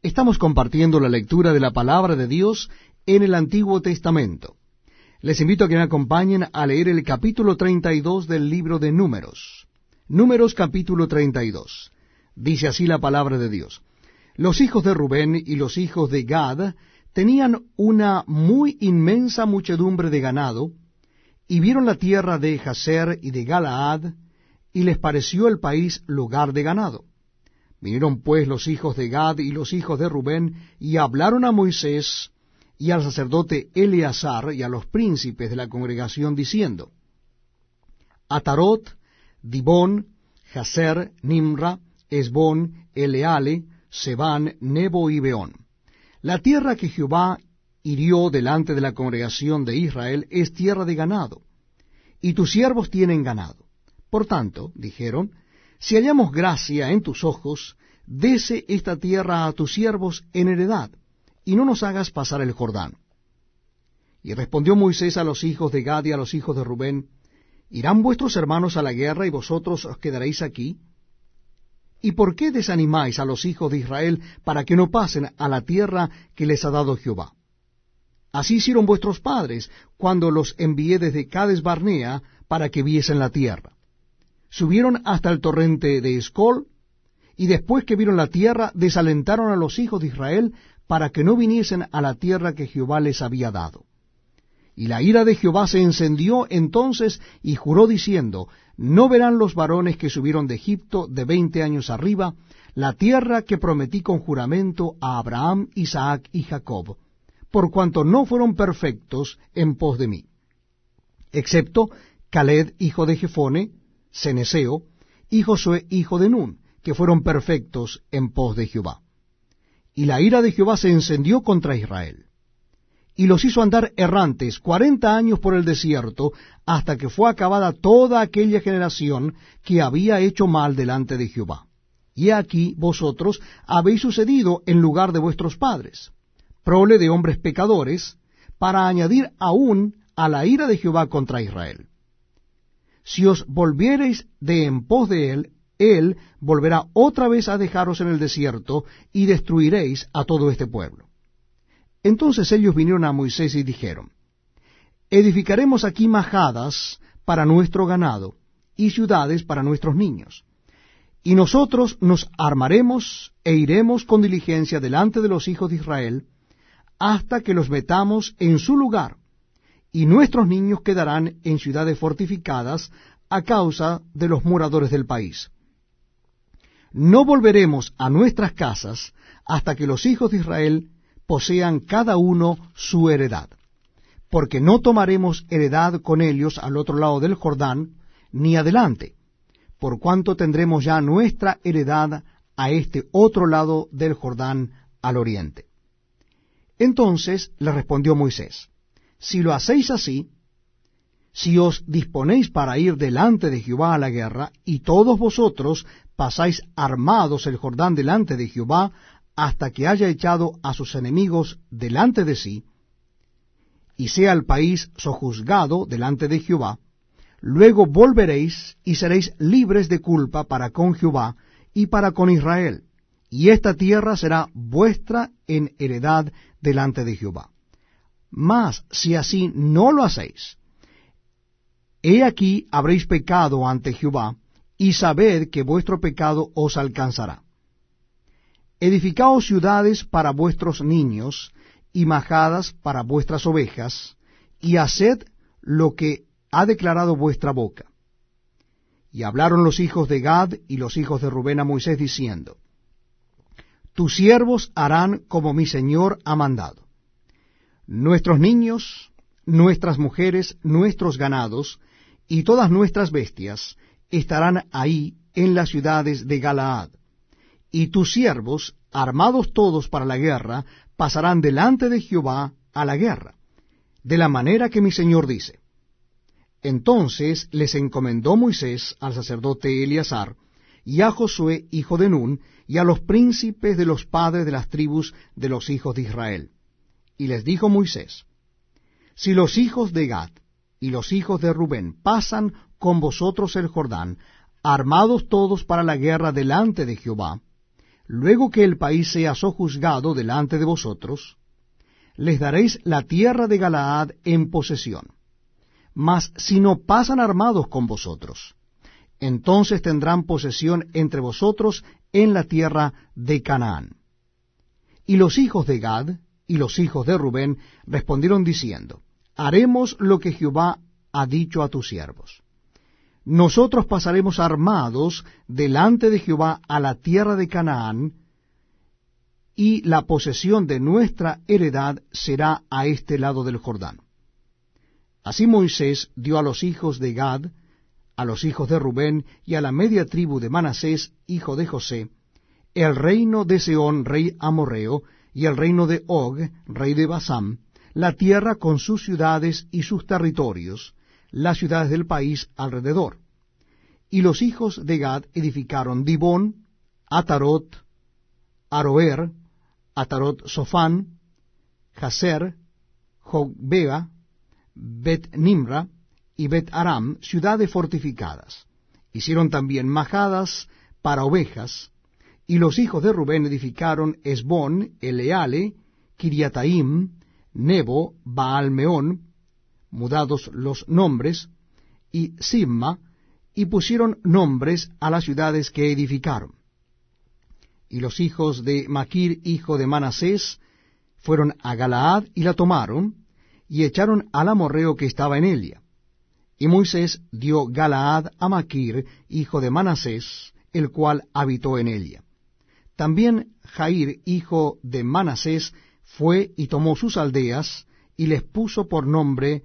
Estamos compartiendo la lectura de la palabra de Dios en el Antiguo Testamento. Les invito a que me acompañen a leer el capítulo 32 del libro de Números. Números capítulo 32. Dice así la palabra de Dios. Los hijos de Rubén y los hijos de Gad tenían una muy inmensa muchedumbre de ganado, y vieron la tierra de Jaser y de Galaad, y les pareció el país lugar de ganado. Vinieron pues los hijos de Gad y los hijos de Rubén, y hablaron a Moisés y al sacerdote Eleazar y a los príncipes de la congregación, diciendo, Atarot, Dibón, Jaser, Nimra, Esbón, Eleale, Sebán, Nebo y Beón. La tierra que Jehová hirió delante de la congregación de Israel es tierra de ganado, y tus siervos tienen ganado. Por tanto, dijeron, si hallamos gracia en tus ojos, dese esta tierra a tus siervos en heredad, y no nos hagas pasar el Jordán. Y respondió Moisés a los hijos de Gad y a los hijos de Rubén, ¿Irán vuestros hermanos a la guerra y vosotros os quedaréis aquí? ¿Y por qué desanimáis a los hijos de Israel para que no pasen a la tierra que les ha dado Jehová? Así hicieron vuestros padres cuando los envié desde Cades Barnea para que viesen la tierra subieron hasta el torrente de Escol, y después que vieron la tierra, desalentaron a los hijos de Israel para que no viniesen a la tierra que Jehová les había dado. Y la ira de Jehová se encendió entonces y juró diciendo, No verán los varones que subieron de Egipto de veinte años arriba la tierra que prometí con juramento a Abraham, Isaac y Jacob, por cuanto no fueron perfectos en pos de mí, excepto Caled, hijo de Jefone, Ceneseo, y Josué hijo de Nun, que fueron perfectos en pos de Jehová. Y la ira de Jehová se encendió contra Israel, y los hizo andar errantes cuarenta años por el desierto, hasta que fue acabada toda aquella generación que había hecho mal delante de Jehová. Y aquí vosotros habéis sucedido en lugar de vuestros padres, prole de hombres pecadores, para añadir aún a la ira de Jehová contra Israel. Si os volviereis de en pos de él, él volverá otra vez a dejaros en el desierto, y destruiréis a todo este pueblo. Entonces ellos vinieron a Moisés y dijeron, Edificaremos aquí majadas para nuestro ganado, y ciudades para nuestros niños. Y nosotros nos armaremos e iremos con diligencia delante de los hijos de Israel, hasta que los metamos en su lugar, y nuestros niños quedarán en ciudades fortificadas a causa de los moradores del país. No volveremos a nuestras casas hasta que los hijos de Israel posean cada uno su heredad, porque no tomaremos heredad con ellos al otro lado del Jordán, ni adelante, por cuanto tendremos ya nuestra heredad a este otro lado del Jordán al oriente. Entonces le respondió Moisés, si lo hacéis así, si os disponéis para ir delante de Jehová a la guerra, y todos vosotros pasáis armados el Jordán delante de Jehová, hasta que haya echado a sus enemigos delante de sí, y sea el país sojuzgado delante de Jehová, luego volveréis y seréis libres de culpa para con Jehová y para con Israel, y esta tierra será vuestra en heredad delante de Jehová. Mas si así no lo hacéis, he aquí habréis pecado ante Jehová, y sabed que vuestro pecado os alcanzará. Edificaos ciudades para vuestros niños, y majadas para vuestras ovejas, y haced lo que ha declarado vuestra boca. Y hablaron los hijos de Gad y los hijos de Rubén a Moisés diciendo, Tus siervos harán como mi señor ha mandado nuestros niños, nuestras mujeres, nuestros ganados y todas nuestras bestias estarán ahí en las ciudades de Galaad. Y tus siervos, armados todos para la guerra, pasarán delante de Jehová a la guerra, de la manera que mi Señor dice. Entonces les encomendó Moisés al sacerdote Eleazar, y a Josué hijo de Nun, y a los príncipes de los padres de las tribus de los hijos de Israel y les dijo Moisés, Si los hijos de Gad y los hijos de Rubén pasan con vosotros el Jordán, armados todos para la guerra delante de Jehová, luego que el país sea sojuzgado delante de vosotros, les daréis la tierra de Galaad en posesión. Mas si no pasan armados con vosotros, entonces tendrán posesión entre vosotros en la tierra de Canaán. Y los hijos de Gad y los hijos de Rubén respondieron diciendo, Haremos lo que Jehová ha dicho a tus siervos. Nosotros pasaremos armados delante de Jehová a la tierra de Canaán, y la posesión de nuestra heredad será a este lado del Jordán. Así Moisés dio a los hijos de Gad, a los hijos de Rubén y a la media tribu de Manasés, hijo de José, el reino de Seón, rey amorreo, y el reino de Og, rey de Basam, la tierra con sus ciudades y sus territorios, las ciudades del país alrededor. Y los hijos de Gad edificaron Dibón, Atarot, Aroer, Atarot Sofán, Jaser, Jogbea, Bet Nimra y Bet Aram, ciudades fortificadas. Hicieron también majadas para ovejas, y los hijos de Rubén edificaron Esbón, Eleale, Kiriataim, Nebo, Baalmeón, mudados los nombres, y Simma, y pusieron nombres a las ciudades que edificaron. Y los hijos de Maquir, hijo de Manasés, fueron a Galaad y la tomaron, y echaron al amorreo que estaba en Elia. Y Moisés dio Galaad a Maquir, hijo de Manasés, el cual habitó en Elia. También Jair, hijo de Manasés, fue y tomó sus aldeas, y les puso por nombre